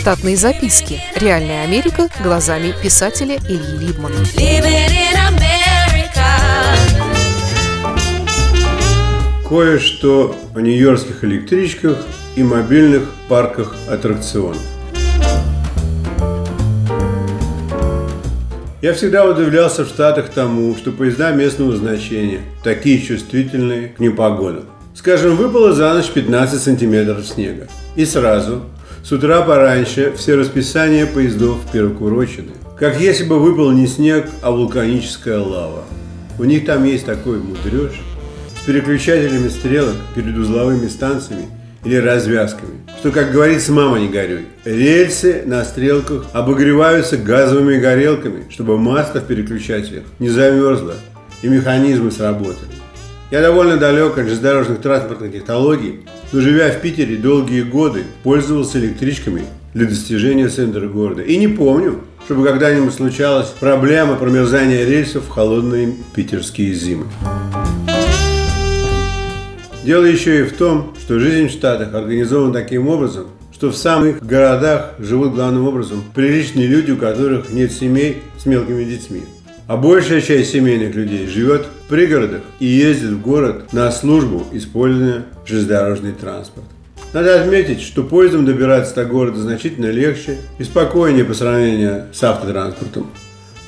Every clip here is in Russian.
Штатные записки. Реальная Америка глазами писателя Ильи Либмана. Кое-что о нью-йоркских электричках и мобильных парках аттракционов. Я всегда удивлялся в Штатах тому, что поезда местного значения такие чувствительные к непогодам. Скажем, выпало за ночь 15 сантиметров снега. И сразу, с утра пораньше, все расписания поездов перекурочены. Как если бы выпал не снег, а вулканическая лава. У них там есть такой мудреж с переключателями стрелок перед узловыми станциями или развязками, что, как говорится, мама не горюй. Рельсы на стрелках обогреваются газовыми горелками, чтобы масло в переключателях не замерзло и механизмы сработали. Я довольно далек от железнодорожных транспортных технологий, но живя в Питере долгие годы, пользовался электричками для достижения центра города. И не помню, чтобы когда-нибудь случалась проблема промерзания рельсов в холодные питерские зимы. Дело еще и в том, что жизнь в Штатах организована таким образом, что в самых городах живут главным образом приличные люди, у которых нет семей с мелкими детьми. А большая часть семейных людей живет пригородах и ездит в город на службу, используя железнодорожный транспорт. Надо отметить, что поездом добираться до города значительно легче и спокойнее по сравнению с автотранспортом.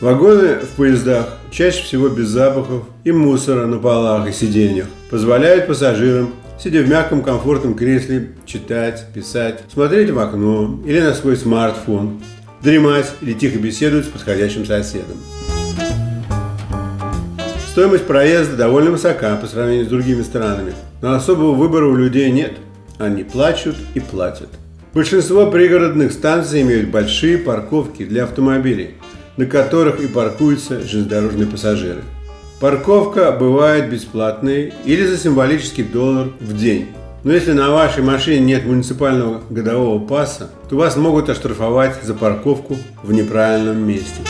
Вагоны в поездах чаще всего без запахов и мусора на полах и сиденьях позволяют пассажирам, сидя в мягком комфортном кресле, читать, писать, смотреть в окно или на свой смартфон, дремать или тихо беседовать с подходящим соседом. Стоимость проезда довольно высока по сравнению с другими странами, но особого выбора у людей нет. Они плачут и платят. Большинство пригородных станций имеют большие парковки для автомобилей, на которых и паркуются железнодорожные пассажиры. Парковка бывает бесплатной или за символический доллар в день. Но если на вашей машине нет муниципального годового паса, то вас могут оштрафовать за парковку в неправильном месте.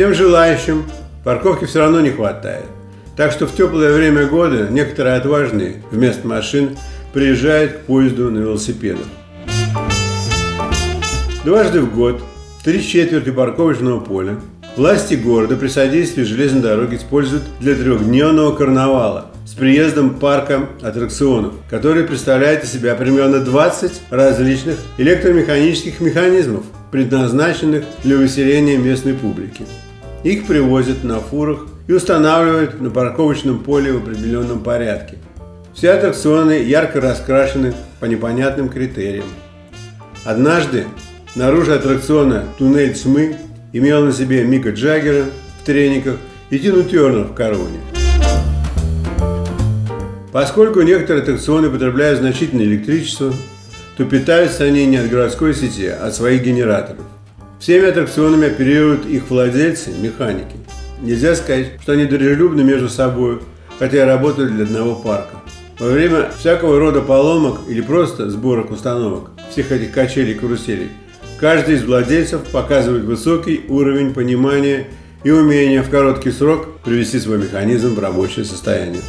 Всем желающим парковки все равно не хватает. Так что в теплое время года некоторые отважные вместо машин приезжают к поезду на велосипедах. Дважды в год три четверти парковочного поля власти города при содействии железной дороги используют для трехдневного карнавала с приездом парка аттракционов, который представляет из себя примерно 20 различных электромеханических механизмов, предназначенных для выселения местной публики. Их привозят на фурах и устанавливают на парковочном поле в определенном порядке. Все аттракционы ярко раскрашены по непонятным критериям. Однажды наружу аттракциона «Туннель тьмы» имел на себе Мика Джаггера в трениках и Тину Тернер в короне. Поскольку некоторые аттракционы потребляют значительное электричество, то питаются они не от городской сети, а от своих генераторов. Всеми аттракционами оперируют их владельцы, механики. Нельзя сказать, что они дружелюбны между собой, хотя работают для одного парка. Во время всякого рода поломок или просто сборок установок всех этих качелей и каруселей, каждый из владельцев показывает высокий уровень понимания и умения в короткий срок привести свой механизм в рабочее состояние.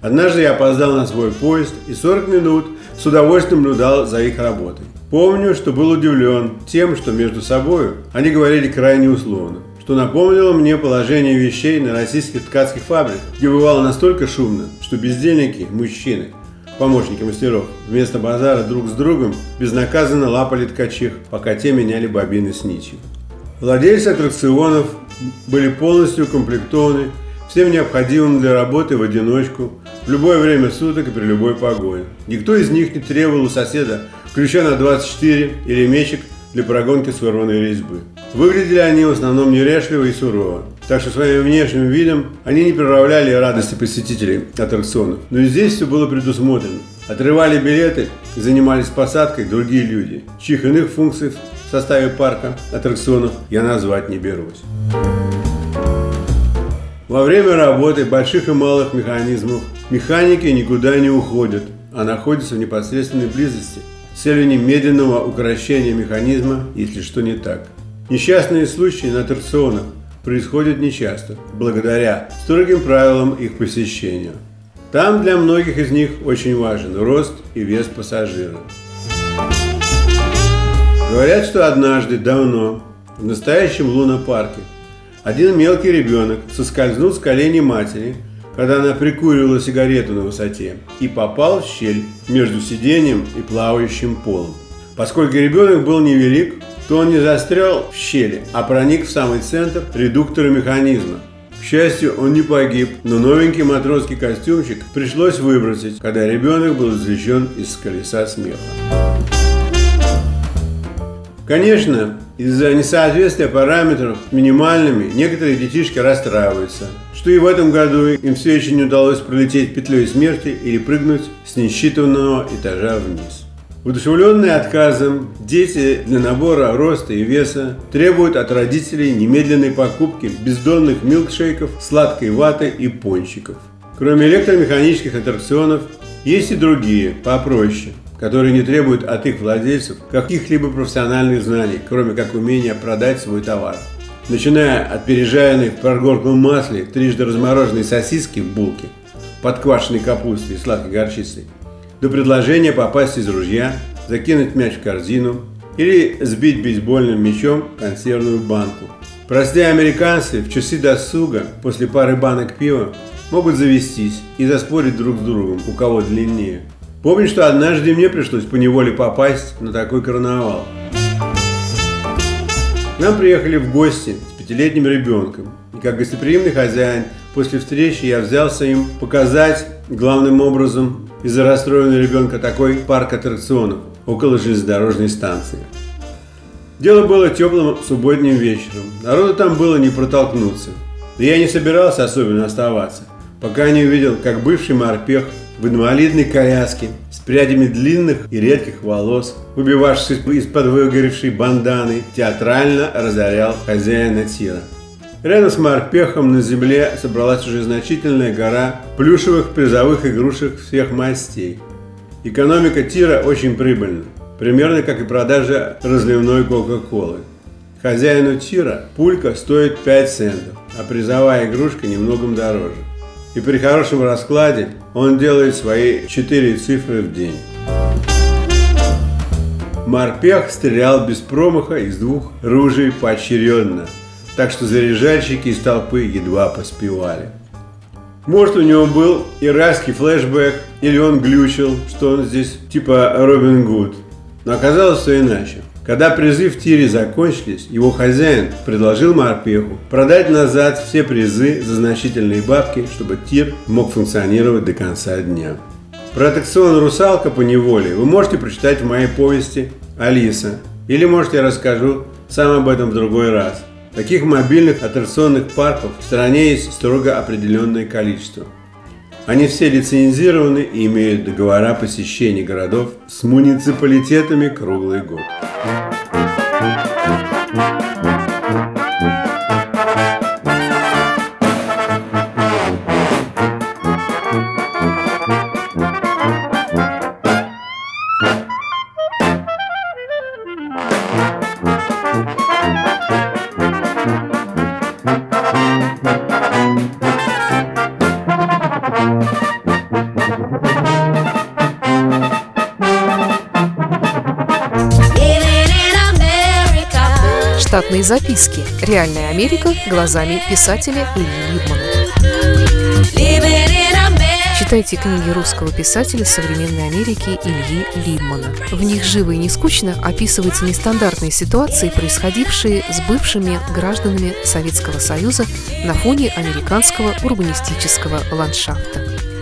Однажды я опоздал на свой поезд и 40 минут с удовольствием наблюдал за их работой. Помню, что был удивлен тем, что между собой они говорили крайне условно, что напомнило мне положение вещей на российских ткацких фабриках, где бывало настолько шумно, что бездельники, мужчины, помощники мастеров, вместо базара друг с другом безнаказанно лапали ткачих, пока те меняли бобины с нитью. Владельцы аттракционов были полностью укомплектованы всем необходимым для работы в одиночку, в любое время суток и при любой погоде. Никто из них не требовал у соседа ключа на 24 или мечик для прогонки сорванной резьбы. Выглядели они в основном нерешливо и сурово, так что своим внешним видом они не приравляли радости посетителей аттракционов. Но и здесь все было предусмотрено. Отрывали билеты и занимались посадкой другие люди, чьих иных функций в составе парка аттракционов я назвать не берусь. Во время работы больших и малых механизмов механики никуда не уходят, а находятся в непосредственной близости – с целью немедленного укрощения механизма, если что не так. Несчастные случаи на аттракционах происходит нечасто, благодаря строгим правилам их посещения. Там для многих из них очень важен рост и вес пассажира. Говорят, что однажды, давно, в настоящем лунопарке, один мелкий ребенок соскользнул с коленей матери, когда она прикуривала сигарету на высоте, и попал в щель между сиденьем и плавающим полом. Поскольку ребенок был невелик, то он не застрял в щели, а проник в самый центр редуктора механизма. К счастью, он не погиб, но новенький матросский костюмчик пришлось выбросить, когда ребенок был извлечен из колеса смеха. Конечно, из-за несоответствия параметров минимальными некоторые детишки расстраиваются, что и в этом году им все еще не удалось пролететь петлей смерти или прыгнуть с несчитанного этажа вниз. Удушевленные отказом, дети для набора роста и веса требуют от родителей немедленной покупки бездонных милкшейков, сладкой ваты и пончиков. Кроме электромеханических аттракционов, есть и другие, попроще – которые не требуют от их владельцев каких-либо профессиональных знаний, кроме как умения продать свой товар. Начиная от пережаренной в прогорклом масле трижды размороженной сосиски в булке, подквашенной капустой и сладкой горчицей, до предложения попасть из ружья, закинуть мяч в корзину или сбить бейсбольным мячом консервную банку. Простые американцы в часы досуга после пары банок пива могут завестись и заспорить друг с другом, у кого длиннее – Помню, что однажды мне пришлось по неволе попасть на такой карнавал. Нам приехали в гости с пятилетним ребенком. И как гостеприимный хозяин, после встречи я взялся им показать главным образом из-за расстроенного ребенка такой парк аттракционов около железнодорожной станции. Дело было теплым субботним вечером. Народу там было не протолкнуться. Да я не собирался особенно оставаться, пока не увидел, как бывший морпех в инвалидной коляске с прядями длинных и редких волос, выбивавшись из-под выгоревшей банданы, театрально разорял хозяина тира. Рядом с морпехом на земле собралась уже значительная гора плюшевых призовых игрушек всех мастей. Экономика тира очень прибыльна, примерно как и продажа разливной Кока-Колы. Хозяину тира пулька стоит 5 центов, а призовая игрушка немногом дороже и при хорошем раскладе он делает свои четыре цифры в день. Морпех стрелял без промаха из двух ружей поочередно, так что заряжальщики из толпы едва поспевали. Может, у него был иракский флешбэк, или он глючил, что он здесь типа Робин Гуд. Но оказалось все иначе. Когда призы в тире закончились, его хозяин предложил морпеху продать назад все призы за значительные бабки, чтобы тир мог функционировать до конца дня. Про аттракцион «Русалка по неволе» вы можете прочитать в моей повести «Алиса». Или, может, я расскажу сам об этом в другой раз. Таких мобильных аттракционных парков в стране есть строго определенное количество – они все лицензированы и имеют договора посещения городов с муниципалитетами круглый год. Штатные записки. Реальная Америка глазами писателя Ильи Либмана. Читайте книги русского писателя современной Америки Ильи Либмана. В них живо и не скучно описываются нестандартные ситуации, происходившие с бывшими гражданами Советского Союза на фоне американского урбанистического ландшафта